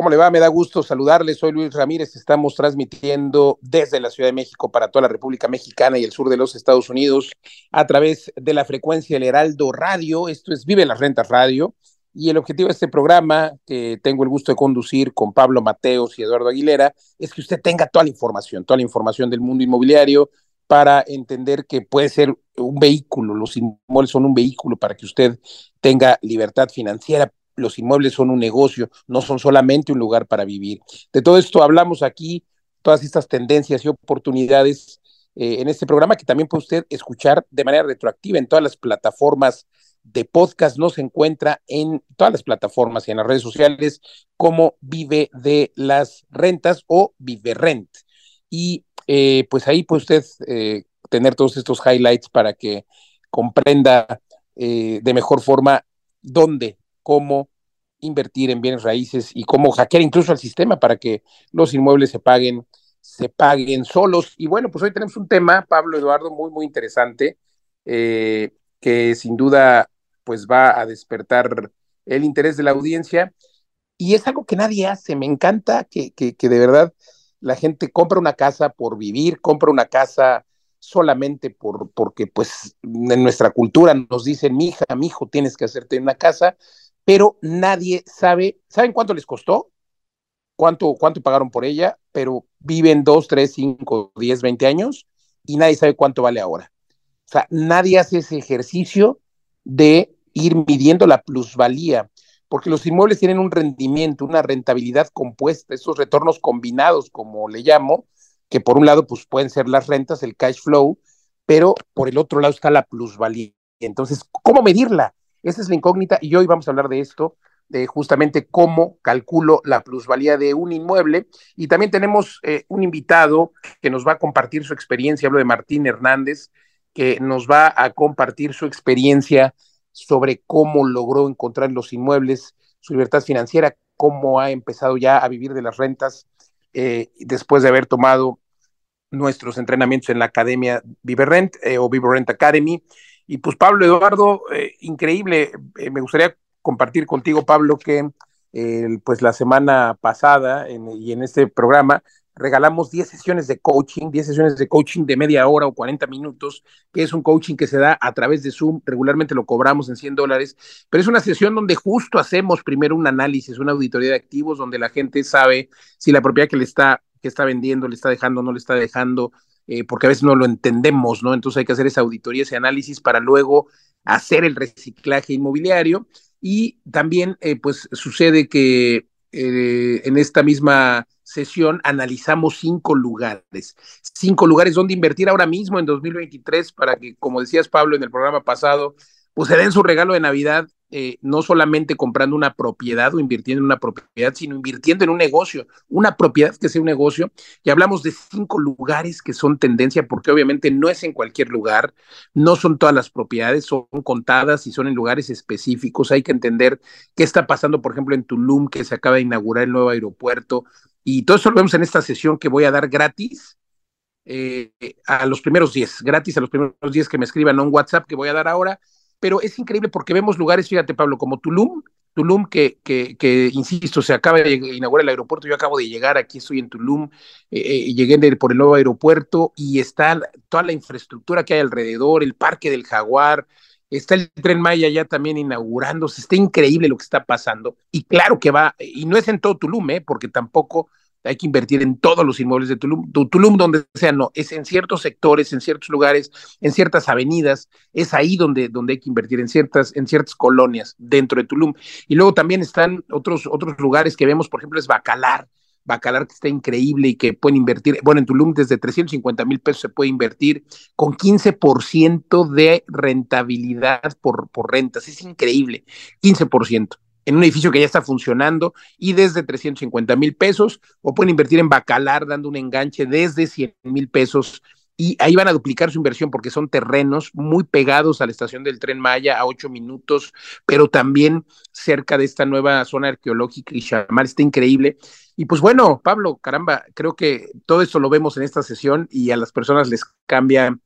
¿Cómo le va? Me da gusto saludarle. Soy Luis Ramírez. Estamos transmitiendo desde la Ciudad de México para toda la República Mexicana y el sur de los Estados Unidos a través de la frecuencia El Heraldo Radio. Esto es Vive las Rentas Radio. Y el objetivo de este programa, que tengo el gusto de conducir con Pablo Mateos y Eduardo Aguilera, es que usted tenga toda la información, toda la información del mundo inmobiliario para entender que puede ser un vehículo, los inmuebles son un vehículo para que usted tenga libertad financiera, los inmuebles son un negocio, no son solamente un lugar para vivir. De todo esto hablamos aquí, todas estas tendencias y oportunidades eh, en este programa que también puede usted escuchar de manera retroactiva en todas las plataformas de podcast, no se encuentra en todas las plataformas y en las redes sociales como Vive de las Rentas o Vive Rent. Y eh, pues ahí puede usted eh, tener todos estos highlights para que comprenda de mejor forma dónde cómo invertir en bienes raíces y cómo hackear incluso al sistema para que los inmuebles se paguen, se paguen solos. Y bueno, pues hoy tenemos un tema, Pablo Eduardo, muy, muy interesante, eh, que sin duda pues va a despertar el interés de la audiencia. Y es algo que nadie hace. Me encanta que, que, de verdad la gente compra una casa por vivir, compra una casa solamente por, porque pues en nuestra cultura nos dicen, mi hija, mi hijo, tienes que hacerte una casa, pero nadie sabe, ¿saben cuánto les costó? ¿Cuánto, cuánto pagaron por ella? Pero viven dos, tres, cinco, diez, veinte años y nadie sabe cuánto vale ahora. O sea, nadie hace ese ejercicio de ir midiendo la plusvalía, porque los inmuebles tienen un rendimiento, una rentabilidad compuesta, esos retornos combinados, como le llamo, que por un lado pues pueden ser las rentas, el cash flow, pero por el otro lado está la plusvalía. Entonces, ¿cómo medirla? Esa es la incógnita y hoy vamos a hablar de esto, de justamente cómo calculo la plusvalía de un inmueble. Y también tenemos eh, un invitado que nos va a compartir su experiencia, hablo de Martín Hernández, que nos va a compartir su experiencia sobre cómo logró encontrar los inmuebles, su libertad financiera, cómo ha empezado ya a vivir de las rentas eh, después de haber tomado nuestros entrenamientos en la Academia Viverrent eh, o Viverrent Academy y pues Pablo Eduardo, eh, increíble, eh, me gustaría compartir contigo, Pablo, que pues la semana pasada y en este programa regalamos 10 sesiones de coaching, 10 sesiones de coaching de media hora o 40 minutos, que es un coaching que se da a través de Zoom, regularmente lo cobramos en 100 dólares, pero es una sesión donde justo hacemos primero un análisis, una auditoría de activos, donde la gente sabe si la propiedad que le está, que está vendiendo, le está dejando, no le está dejando, eh, porque a veces no lo entendemos, ¿no? Entonces hay que hacer esa auditoría, ese análisis para luego hacer el reciclaje inmobiliario. Y también, eh, pues, sucede que eh, en esta misma sesión analizamos cinco lugares, cinco lugares donde invertir ahora mismo en 2023 para que, como decías Pablo en el programa pasado, pues se den su regalo de Navidad eh, no solamente comprando una propiedad o invirtiendo en una propiedad, sino invirtiendo en un negocio, una propiedad que sea un negocio. Y hablamos de cinco lugares que son tendencia, porque obviamente no es en cualquier lugar, no son todas las propiedades, son contadas y son en lugares específicos. Hay que entender qué está pasando, por ejemplo, en Tulum, que se acaba de inaugurar el nuevo aeropuerto. Y todo eso lo vemos en esta sesión que voy a dar gratis. Eh, a los primeros 10, gratis a los primeros 10 que me escriban a un WhatsApp que voy a dar ahora pero es increíble porque vemos lugares, fíjate Pablo, como Tulum, Tulum que, que, que insisto, se acaba de inaugurar el aeropuerto, yo acabo de llegar, aquí estoy en Tulum, eh, eh llegué por el nuevo aeropuerto y está toda la infraestructura que hay alrededor, el parque del jaguar, está el tren Maya ya también inaugurándose, está increíble lo que está pasando y claro que va, y no es en todo Tulum, ¿eh? porque tampoco hay que invertir en todos los inmuebles de Tulum, Tulum donde sea, no, es en ciertos sectores, en ciertos lugares, en ciertas avenidas, es ahí donde, donde hay que invertir, en ciertas, en ciertas colonias dentro de Tulum. Y luego también están otros, otros lugares que vemos, por ejemplo, es Bacalar, Bacalar que está increíble y que pueden invertir, bueno, en Tulum desde 350 mil pesos se puede invertir con 15% de rentabilidad por, por rentas, es increíble, 15% en un edificio que ya está funcionando y desde 350 mil pesos, o pueden invertir en Bacalar dando un enganche desde 100 mil pesos y ahí van a duplicar su inversión porque son terrenos muy pegados a la estación del tren Maya a ocho minutos, pero también cerca de esta nueva zona arqueológica y Chamar, está increíble. Y pues bueno, Pablo, caramba, creo que todo esto lo vemos en esta sesión y a las personas les cambia,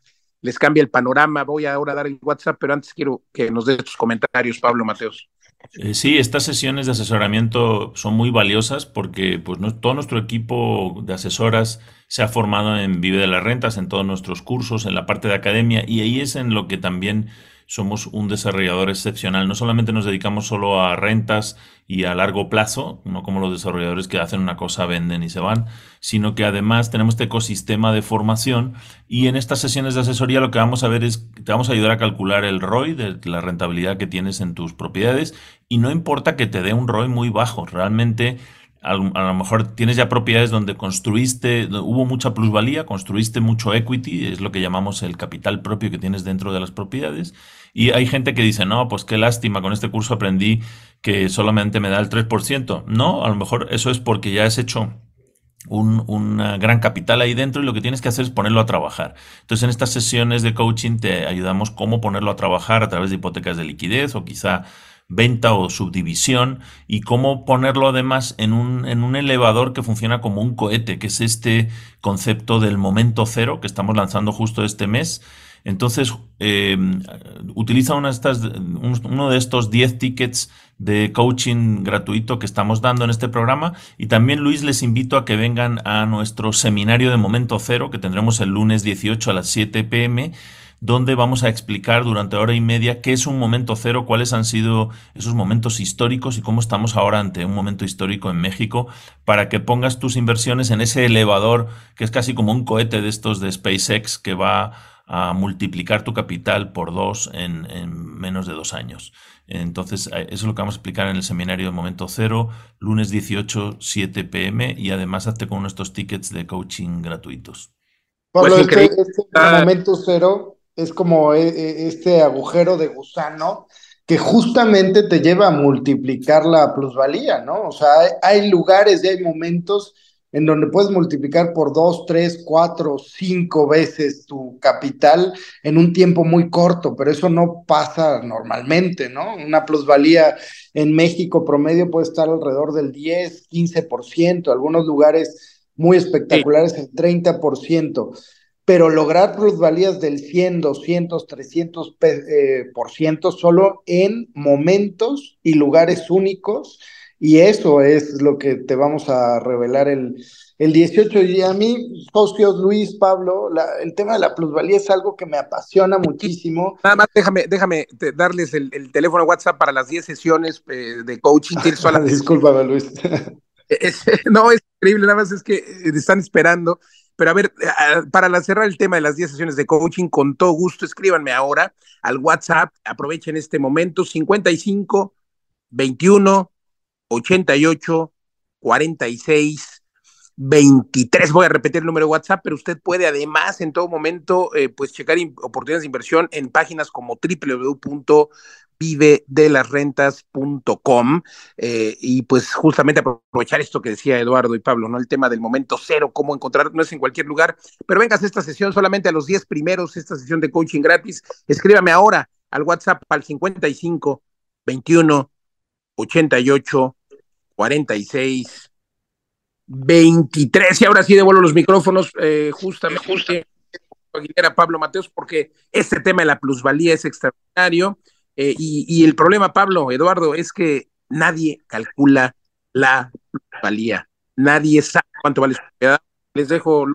les cambia el panorama. Voy ahora a dar el WhatsApp, pero antes quiero que nos des tus comentarios, Pablo Mateos. Eh, sí, estas sesiones de asesoramiento son muy valiosas porque pues, todo nuestro equipo de asesoras se ha formado en Vive de las Rentas, en todos nuestros cursos, en la parte de academia, y ahí es en lo que también somos un desarrollador excepcional. No solamente nos dedicamos solo a rentas y a largo plazo, no como los desarrolladores que hacen una cosa, venden y se van, sino que además tenemos este ecosistema de formación y en estas sesiones de asesoría lo que vamos a ver es, te vamos a ayudar a calcular el ROI, de la rentabilidad que tienes en tus propiedades y no importa que te dé un ROI muy bajo, realmente a lo mejor tienes ya propiedades donde construiste, hubo mucha plusvalía, construiste mucho equity, es lo que llamamos el capital propio que tienes dentro de las propiedades. Y hay gente que dice, no, pues qué lástima, con este curso aprendí que solamente me da el 3%. No, a lo mejor eso es porque ya has hecho un, un, gran capital ahí dentro y lo que tienes que hacer es ponerlo a trabajar. Entonces en estas sesiones de coaching te ayudamos cómo ponerlo a trabajar a través de hipotecas de liquidez o quizá venta o subdivisión y cómo ponerlo además en un, en un elevador que funciona como un cohete, que es este concepto del momento cero que estamos lanzando justo este mes. Entonces, eh, utiliza una de estas, uno de estos 10 tickets de coaching gratuito que estamos dando en este programa. Y también, Luis, les invito a que vengan a nuestro seminario de Momento Cero, que tendremos el lunes 18 a las 7 pm donde vamos a explicar durante hora y media qué es un momento cero, cuáles han sido esos momentos históricos y cómo estamos ahora ante un momento histórico en México, para que pongas tus inversiones en ese elevador que es casi como un cohete de estos de SpaceX que va a multiplicar tu capital por dos en, menos de dos años. Entonces, eh, eso es lo que vamos a explicar en el seminario de Momento Cero, lunes 18, 7 pm, y además hazte con nuestros tickets de coaching gratuitos. Pablo, pues este, este Momento Cero es como e, e, este agujero de gusano que justamente te lleva a multiplicar la plusvalía, ¿no? O sea, hay, lugares y hay momentos en donde puedes multiplicar por dos, tres, cuatro, cinco veces tu capital en un tiempo muy corto, pero eso no pasa normalmente, ¿no? Una plusvalía en México promedio puede estar alrededor del 10, 15%, algunos lugares muy espectaculares el 30% pero lograr plusvalías del 100, 200, 300 por ciento solo en momentos y lugares únicos. Y eso es lo que te vamos a revelar el, el 18. Y a mí, socios Luis, Pablo, el tema de la plusvalía es algo que me apasiona muchísimo. Nada más déjame, déjame darles el, el teléfono WhatsApp para las 10 sesiones eh, de coaching. Discúlpame, Luis. no, es increíble, nada más es que eh, están esperando pero a ver, para cerrar el tema de las 10 sesiones de coaching, con todo gusto, escríbanme ahora al WhatsApp, aprovechen este momento, 55 21 88 46 23. Voy a repetir el número de WhatsApp, pero usted puede además en todo momento eh, pues checar oportunidades de inversión en páginas como www vive de las rentas.com eh, y pues justamente aprovechar esto que decía Eduardo y Pablo, ¿no? El tema del momento cero, cómo encontrar, no es en cualquier lugar, pero vengas a esta sesión solamente a los 10 primeros, esta sesión de coaching gratis, escríbame ahora al WhatsApp al 55 21 88 46 23 y ahora sí devuelvo los micrófonos eh, justamente, justamente a Pablo Mateos porque este tema de la plusvalía es extraordinario eh, y, el problema, Pablo, Eduardo, es que nadie calcula la valía. Nadie sabe cuánto vale su propiedad. Les dejo.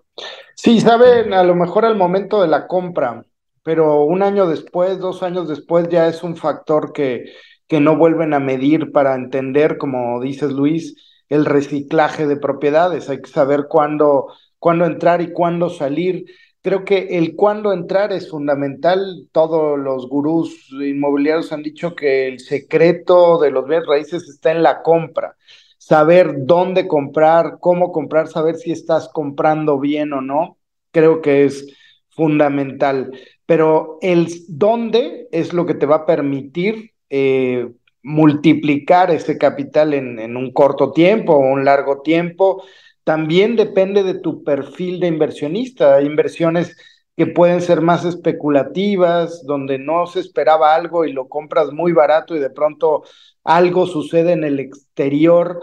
Sí, saben, a lo mejor al momento de la compra, pero un año después, dos años después, ya es un factor que, que no vuelven a medir para entender, como dices Luis, el reciclaje de propiedades. Hay que saber cuándo, cuándo entrar y cuándo salir. Creo que el cuándo entrar es fundamental. Todos los gurús inmobiliarios han dicho que el secreto de los bienes raíces está en la compra. Saber dónde comprar, cómo comprar, saber si estás comprando bien o no, creo que es fundamental. Pero el dónde es lo que te va a permitir eh, multiplicar ese capital en, en un corto tiempo o un largo tiempo también depende de tu perfil de inversionista. Hay inversiones que pueden ser más especulativas, donde no se esperaba algo y lo compras muy barato y de pronto algo sucede en el exterior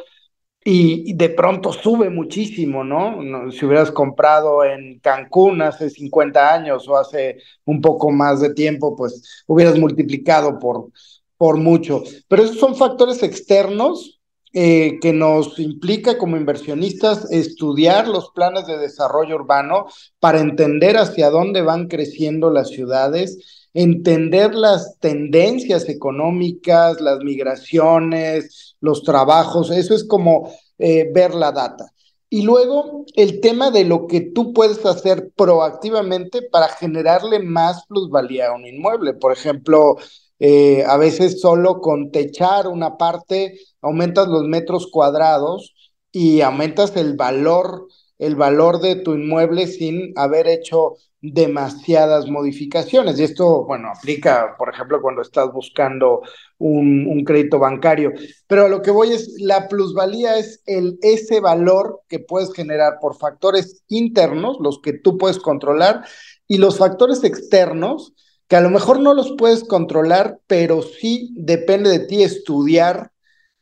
y, de pronto sube muchísimo, ¿no? Si hubieras comprado en Cancún hace 50 años o hace un poco más de tiempo, pues hubieras multiplicado por por mucho. Pero esos son factores externos eh, que nos implica como inversionistas estudiar los planes de desarrollo urbano para entender hacia dónde van creciendo las ciudades, entender las tendencias económicas, las migraciones, los trabajos, eso es como eh, ver la data. Y luego el tema de lo que tú puedes hacer proactivamente para generarle más plusvalía a un inmueble. Por ejemplo, eh, a veces solo con techar una parte aumentas los metros cuadrados y aumentas el valor, el valor de tu inmueble sin haber hecho demasiadas modificaciones. Y esto, bueno, aplica, por ejemplo, cuando estás buscando un, crédito bancario. Pero a lo que voy es, la plusvalía es el, ese valor que puedes generar por factores internos, los que tú puedes controlar, y los factores externos, que a lo mejor no los puedes controlar, pero sí depende de ti estudiar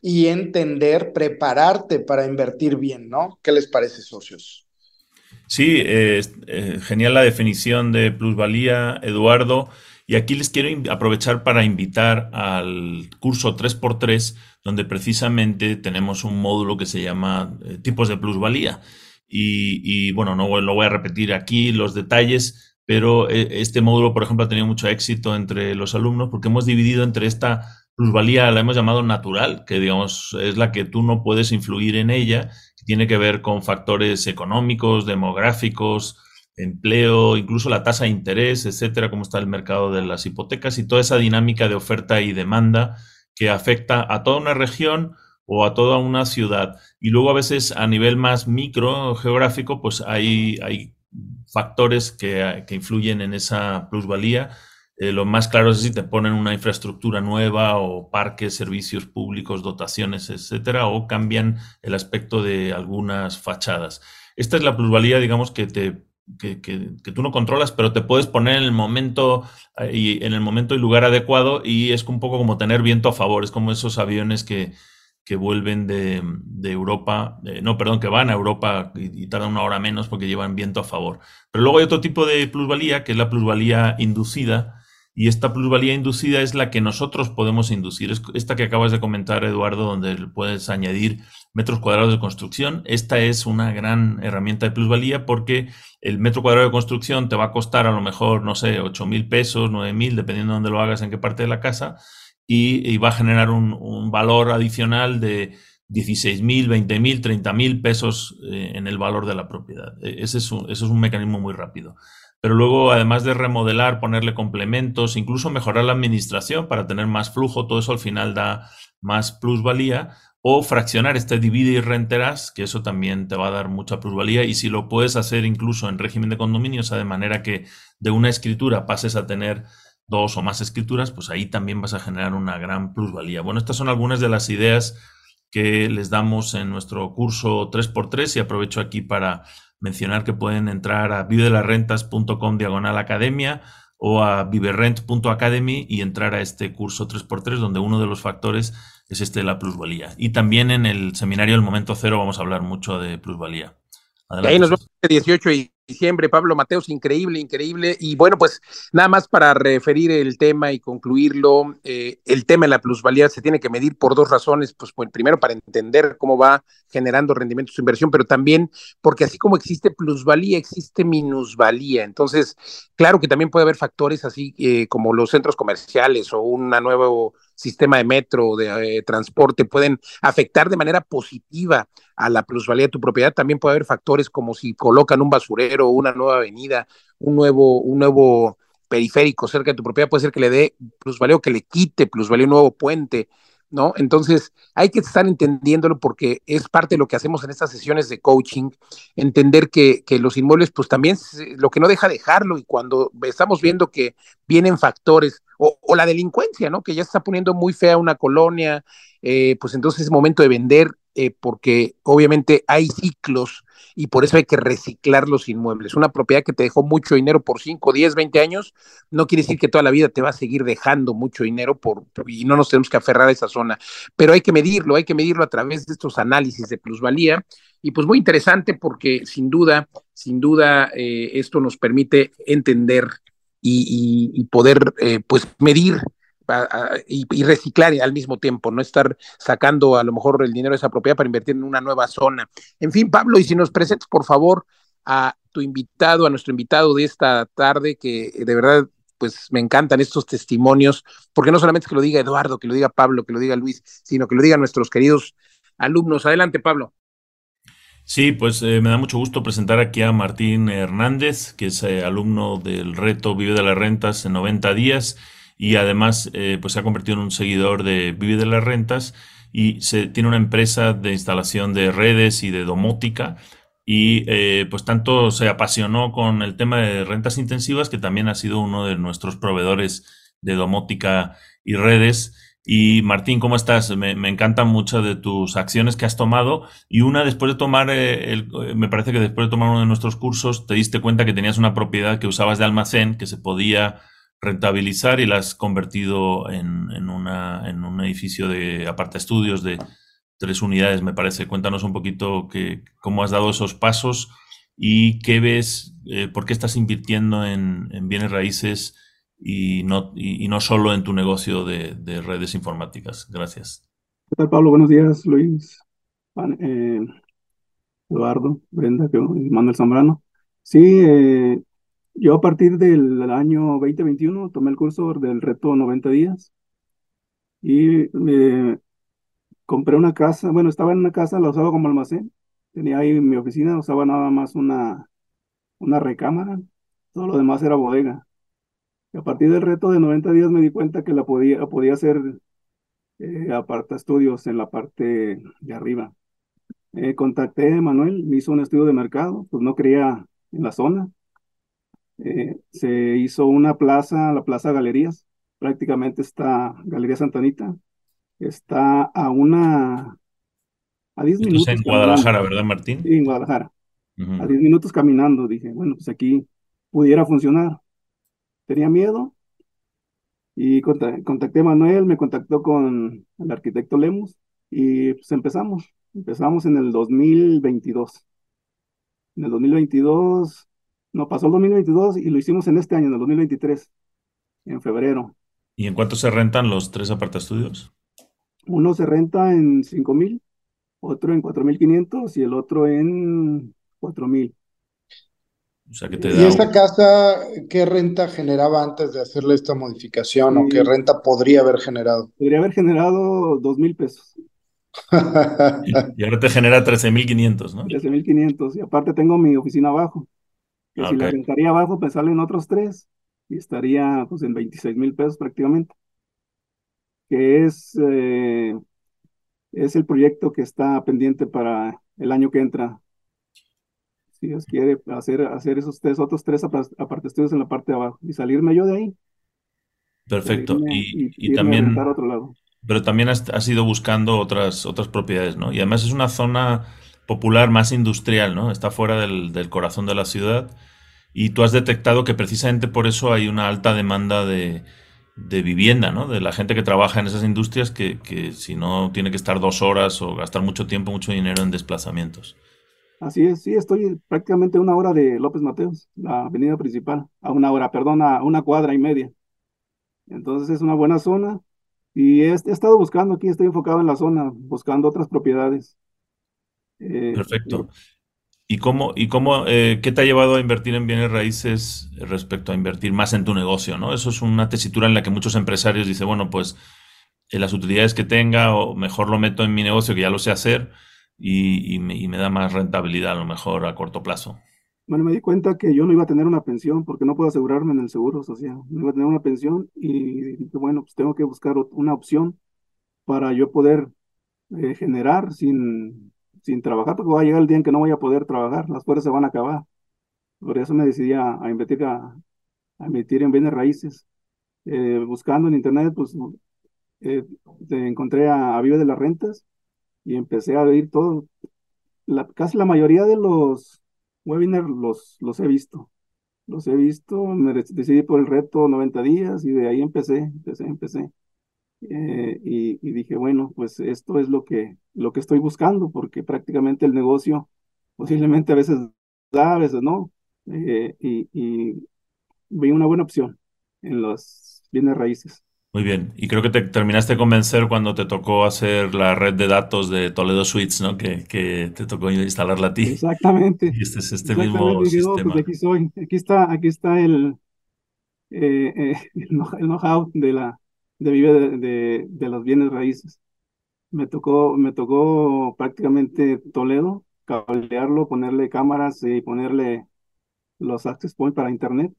y entender, prepararte para invertir bien, ¿no? ¿Qué les parece, socios? Sí, eh, genial la definición de plusvalía, Eduardo. Y aquí les quiero aprovechar para invitar al curso 3x3, donde precisamente tenemos un módulo que se llama eh, tipos de plusvalía. Y, bueno, no lo voy a repetir aquí los detalles, pero eh, este módulo, por ejemplo, ha tenido mucho éxito entre los alumnos porque hemos dividido entre esta plusvalía, la hemos llamado natural, que digamos es la que tú no puedes influir en ella, tiene que ver con factores económicos, demográficos, empleo, incluso la tasa de interés, etcétera, cómo está el mercado de las hipotecas y toda esa dinámica de oferta y demanda que afecta a toda una región o a toda una ciudad. Y luego a veces a nivel más micro geográfico, pues hay, hay factores que, que influyen en esa plusvalía eh, lo más claro es si te ponen una infraestructura nueva o parques, servicios públicos, dotaciones, etcétera, o cambian el aspecto de algunas fachadas. Esta es la plusvalía, digamos, que te que, tú no controlas, pero te puedes poner en el momento eh, y en el momento y lugar adecuado y es un poco como tener viento a favor, es como esos aviones que, que vuelven de, Europa, eh, no, perdón, que van a Europa y, tardan una hora menos porque llevan viento a favor. Pero luego hay otro tipo de plusvalía, que es la plusvalía inducida, y esta plusvalía inducida es la que nosotros podemos inducir. esta que acabas de comentar, Eduardo, donde puedes añadir metros cuadrados de construcción. Esta es una gran herramienta de plusvalía porque el metro cuadrado de construcción te va a costar a lo mejor, no sé, 8 mil pesos, 9 mil, dependiendo de dónde lo hagas, en qué parte de la casa, y, va a generar un, valor adicional de 16 mil, 20 mil, 30 mil pesos eh, en el valor de la propiedad. E, ese es ese es un mecanismo muy rápido pero luego además de remodelar, ponerle complementos, incluso mejorar la administración para tener más flujo, todo eso al final da más plusvalía, o fraccionar este divide y renterás, que eso también te va a dar mucha plusvalía, y si lo puedes hacer incluso en régimen de condominio, o sea, de manera que de una escritura pases a tener dos o más escrituras, pues ahí también vas a generar una gran plusvalía. Bueno, estas son algunas de las ideas que les damos en nuestro curso 3x3 y aprovecho aquí para mencionar que pueden entrar a vivedelarrentas.com diagonal academia o a viverrent.academy y entrar a este curso 3x3 donde uno de los factores es este de la plusvalía. Y también en el seminario del momento cero vamos a hablar mucho de plusvalía. ahí nos vemos el 18 y diciembre, Pablo Mateos, increíble, increíble. Y bueno, pues nada más para referir el tema y concluirlo, eh, el tema de la plusvalía se tiene que medir por dos razones, pues, primero para entender cómo va generando rendimiento su inversión, pero también porque así como existe plusvalía, existe minusvalía. Entonces, claro que también puede haber factores así eh, como los centros comerciales o un nuevo sistema de metro, de eh, transporte, pueden afectar de manera positiva a la plusvalía de tu propiedad. También puede haber factores como si colocan un basurero, una nueva avenida, un nuevo, un nuevo periférico cerca de tu propiedad, puede ser que le dé plusvalía o que le quite plusvalía un nuevo puente. ¿No? Entonces, hay que estar entendiéndolo porque es parte de lo que hacemos en estas sesiones de coaching, entender que, que los inmuebles, pues también lo que no deja dejarlo y cuando estamos viendo que vienen factores o, o la delincuencia, ¿no? Que ya está poniendo muy fea una colonia, eh, pues entonces es momento de vender eh, porque obviamente hay ciclos y por eso hay que reciclar los inmuebles. Una propiedad que te dejó mucho dinero por 5, 10, 20 años, no quiere decir que toda la vida te va a seguir dejando mucho dinero y no nos tenemos que aferrar a esa zona, pero hay que medirlo, hay que medirlo a través de estos análisis de plusvalía y pues muy interesante porque sin duda, sin duda eh, esto nos permite entender y, poder pues medir y, reciclar al mismo tiempo, no estar sacando a lo mejor el dinero de esa propiedad para invertir en una nueva zona. En fin, Pablo, y si nos presentes, por favor, a tu invitado, a nuestro invitado de esta tarde, que de verdad, pues me encantan estos testimonios, porque no solamente que lo diga Eduardo, que lo diga Pablo, que lo diga Luis, sino que lo digan nuestros queridos alumnos. Adelante, Pablo. Sí, pues eh, me da mucho gusto presentar aquí a Martín Hernández, que es eh, alumno del reto Vive de las Rentas en 90 días y además eh, pues se ha convertido en un seguidor de Vive de las Rentas y se, tiene una empresa de instalación de redes y de domótica y eh, pues tanto se apasionó con el tema de rentas intensivas que también ha sido uno de nuestros proveedores de domótica y redes. Y Martín, ¿cómo estás? Me, encantan muchas de tus acciones que has tomado y una después de tomar, eh, me parece que después de tomar uno de nuestros cursos te diste cuenta que tenías una propiedad que usabas de almacén que se podía rentabilizar y la has convertido en, una, en un edificio de aparta estudios de tres unidades, me parece. Cuéntanos un poquito que, cómo has dado esos pasos y qué ves, eh, por qué estás invirtiendo en, en bienes raíces y no, y, no solo en tu negocio de, de, redes informáticas. Gracias. ¿Qué tal, Pablo? Buenos días, Luis, eh, Eduardo, Brenda, Manuel Zambrano. Sí, eh, yo a partir del año 2021 tomé el curso del reto 90 días y eh, compré una casa, bueno, estaba en una casa, la usaba como almacén, tenía ahí mi oficina, usaba nada más una, una recámara, todo lo demás era bodega. Y a partir del reto de 90 días me di cuenta que la podía, podía hacer eh, aparta estudios en la parte de arriba. Eh, contacté a Manuel, me hizo un estudio de mercado, pues no creía en la zona, eh, se hizo una plaza, la Plaza Galerías, prácticamente está Galería Santanita, está a una, a 10 minutos. en Guadalajara, ¿verdad, Martín? Sí, en Guadalajara. A 10 minutos caminando, dije, bueno, pues aquí pudiera funcionar. Tenía miedo y contacté a Manuel, me contactó con el arquitecto Lemus y pues empezamos. Empezamos en el 2022. En el 2022 no, pasó el 2022 y lo hicimos en este año, en el 2023, en febrero. ¿Y en cuánto se rentan los tres estudios? Uno se renta en 5 mil, otro en 4.500 y el otro en 4 mil. O sea, que te ¿Y esta casa qué renta generaba antes de hacerle esta modificación o qué renta podría haber generado? Podría haber generado 2 mil pesos. y ahora te genera 13.500, ¿no? 13.500 y aparte tengo mi oficina abajo. Que si la rentaría abajo, pues salen otros tres y estaría pues en 26 mil pesos prácticamente. Que es, eh, es el proyecto que está pendiente para el año que entra. Si Dios quiere hacer, hacer esos tres, otros tres aparte estudios en la parte de abajo y salirme yo de ahí. Perfecto. y, y, también, otro lado. pero también has, has, ido buscando otras, otras propiedades, ¿no? Y además es una zona popular, más industrial, ¿no? Está fuera del, corazón de la ciudad y tú has detectado que precisamente por eso hay una alta demanda de, vivienda, ¿no? De la gente que trabaja en esas industrias que, si no tiene que estar dos horas o gastar mucho tiempo, mucho dinero en desplazamientos. Así es, sí, estoy prácticamente una hora de López Mateos, la avenida principal, a una hora, perdón, a una cuadra y media. Entonces es una buena zona y he, he estado buscando aquí, estoy enfocado en la zona, buscando otras propiedades. Eh, Perfecto. ¿Y cómo, y cómo, eh, qué te ha llevado a invertir en bienes raíces respecto a invertir más en tu negocio, ¿no? Eso es una tesitura en la que muchos empresarios dicen, bueno, pues en las utilidades que tenga o mejor lo meto en mi negocio que ya lo sé hacer y, y, me, y, me, da más rentabilidad a lo mejor a corto plazo. Bueno, me di cuenta que yo no iba a tener una pensión porque no puedo asegurarme en el seguro social. No iba a tener una pensión y bueno, pues tengo que buscar una opción para yo poder eh, generar sin sin trabajar, porque va a llegar el día en que no voy a poder trabajar, las fuerzas se van a acabar. Por eso me decidí a, a invertir, a, a, invertir en bienes raíces. Eh, buscando en internet, pues eh, encontré a, a Vive de las Rentas y empecé a ver todo. Casi la mayoría de los webinars los, los he visto. Los he visto, me decidí por el reto 90 días y de ahí empecé, empecé, empecé. Eh, y, dije, bueno, pues esto es lo que, lo que estoy buscando, porque prácticamente el negocio posiblemente a veces da, a veces no, eh, y, y vi una buena opción en los bienes raíces. Muy bien, y creo que te terminaste de convencer cuando te tocó hacer la red de datos de Toledo Suites, ¿no? Que, que te tocó instalarla a ti. Exactamente. Y este es este mismo pues sistema. aquí soy, aquí está, aquí está el, eh, eh, el know-how de la de Vive de, de, los bienes raíces. Me tocó, me tocó prácticamente Toledo, cablearlo, ponerle cámaras y ponerle los access points para internet.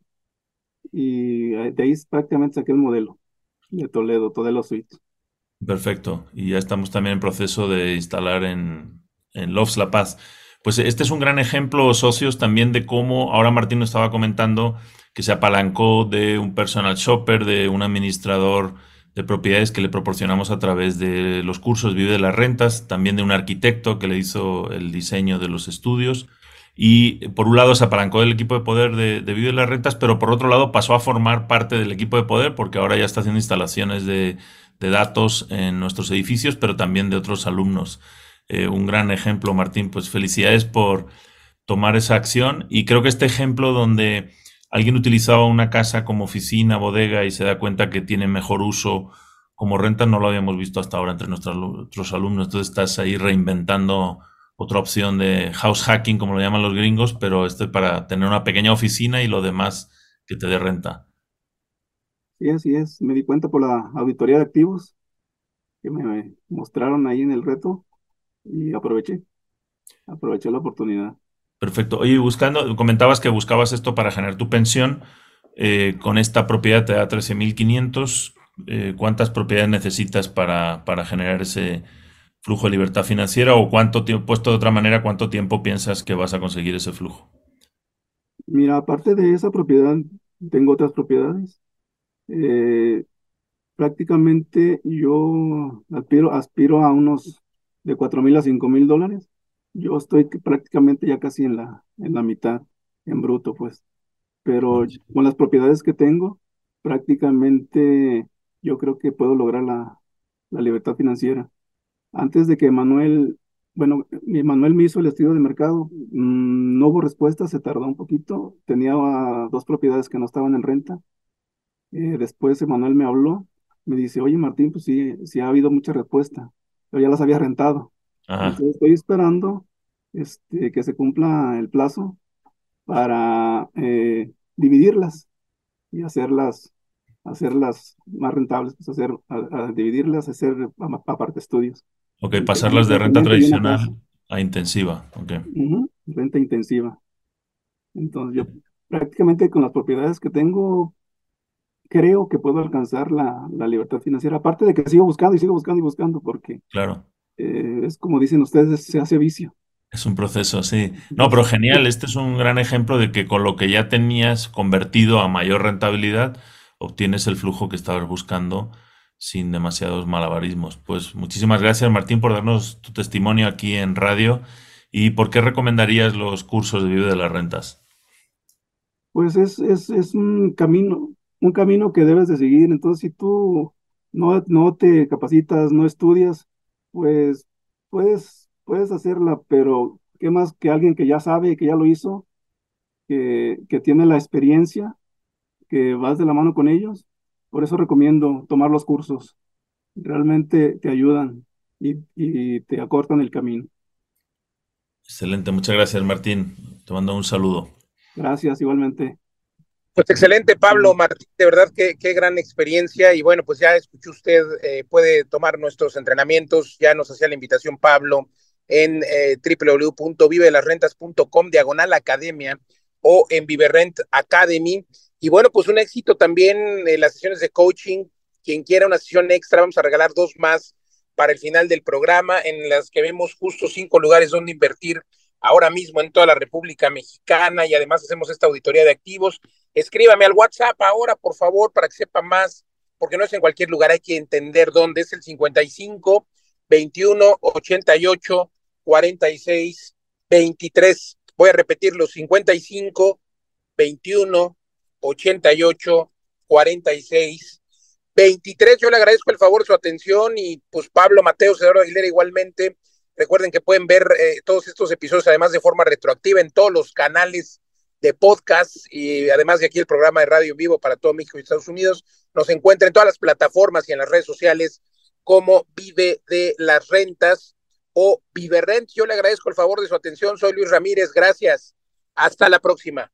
Y de ahí prácticamente saqué el modelo de Toledo, Toledo Suite. Perfecto. Y ya estamos también en proceso de instalar en, en Loves La Paz. Pues este es un gran ejemplo, socios, también de cómo ahora Martín nos estaba comentando que se apalancó de un personal shopper, de un administrador de propiedades que le proporcionamos a través de los cursos Vive de las Rentas, también de un arquitecto que le hizo el diseño de los estudios y por un lado se apalancó del equipo de poder de, de Vive las Rentas, pero por otro lado pasó a formar parte del equipo de poder porque ahora ya está haciendo instalaciones de, datos en nuestros edificios, pero también de otros alumnos. Eh, un gran ejemplo, Martín, pues felicidades por tomar esa acción y creo que este ejemplo donde alguien utilizaba una casa como oficina, bodega y se da cuenta que tiene mejor uso como renta, no lo habíamos visto hasta ahora entre nuestros, alumnos. Entonces estás ahí reinventando otra opción de house hacking, como lo llaman los gringos, pero este para tener una pequeña oficina y lo demás que te dé renta. Sí, así es. Me di cuenta por la auditoría de activos que me mostraron ahí en el reto y aproveché. Aproveché la oportunidad. Perfecto. Oye, buscando, comentabas que buscabas esto para generar tu pensión. Eh, con esta propiedad te da 13.500. Eh, ¿Cuántas propiedades necesitas para, para generar ese, flujo de libertad financiera o cuánto tiempo, puesto de otra manera, cuánto tiempo piensas que vas a conseguir ese flujo? Mira, aparte de esa propiedad, tengo otras propiedades. Eh, prácticamente yo aspiro, aspiro a unos de cuatro mil a cinco mil dólares. Yo estoy prácticamente ya casi en la, en la mitad, en bruto, pues. Pero con las propiedades que tengo, prácticamente yo creo que puedo lograr la, la libertad financiera antes de que Manuel, bueno, Manuel me hizo el estudio de mercado, mm, no hubo respuesta, se tardó un poquito, tenía dos propiedades que no estaban en renta. Eh, después Manuel me habló, me dice, oye Martín, pues sí, sí ha habido mucha respuesta, pero ya las había rentado. Entonces estoy esperando este, que se cumpla el plazo para eh, dividirlas y hacerlas hacerlas más rentables, pues hacer, dividirlas, hacer aparte estudios. Ok, pasarlas de renta tradicional a intensiva. Okay. Renta intensiva. Entonces, yo prácticamente con las propiedades que tengo, creo que puedo alcanzar la, libertad financiera. Aparte de que sigo buscando y sigo buscando y buscando, porque claro. Eh, es como dicen ustedes, se hace vicio. Es un proceso, sí. No, pero genial. Este es un gran ejemplo de que con lo que ya tenías convertido a mayor rentabilidad, obtienes el flujo que estabas buscando sin demasiados malabarismos. Pues muchísimas gracias, Martín, por darnos tu testimonio aquí en radio. ¿Y por qué recomendarías los cursos de Vive de las Rentas? Pues es, es, es un camino, un camino que debes de seguir. Entonces, si tú no, no te capacitas, no estudias, pues puedes, puedes hacerla, pero ¿qué más que alguien que ya sabe, que ya lo hizo, que, que tiene la experiencia, que vas de la mano con ellos? Por eso recomiendo tomar los cursos. Realmente te ayudan y, te acortan el camino. Excelente, muchas gracias Martín. Te mando un saludo. Gracias, igualmente. Pues excelente, Pablo Martín, de verdad que qué gran experiencia y bueno, pues ya escuchó usted, eh, puede tomar nuestros entrenamientos, ya nos hacía la invitación Pablo en eh, www.vivelasrentas.com diagonal academia o en Viverent Academy. Y bueno, pues un éxito también en las sesiones de coaching. Quien quiera una sesión extra, vamos a regalar dos más para el final del programa, en las que vemos justo cinco lugares donde invertir ahora mismo en toda la República Mexicana y además hacemos esta auditoría de activos. Escríbame al WhatsApp ahora, por favor, para que sepa más, porque no es en cualquier lugar, hay que entender dónde es el 55 21 88 46 23. Voy a repetir los 55 21 88 46 23. Yo le agradezco el favor, su atención y pues Pablo, Mateo, Cedro Aguilera igualmente. Recuerden que pueden ver eh, todos estos episodios además de forma retroactiva en todos los canales de podcast y además de aquí el programa de radio vivo para todo México y Estados Unidos. Nos encuentra en todas las plataformas y en las redes sociales como Vive de las Rentas o Vive Rent. Yo le agradezco el favor de su atención. Soy Luis Ramírez. Gracias. Hasta la próxima.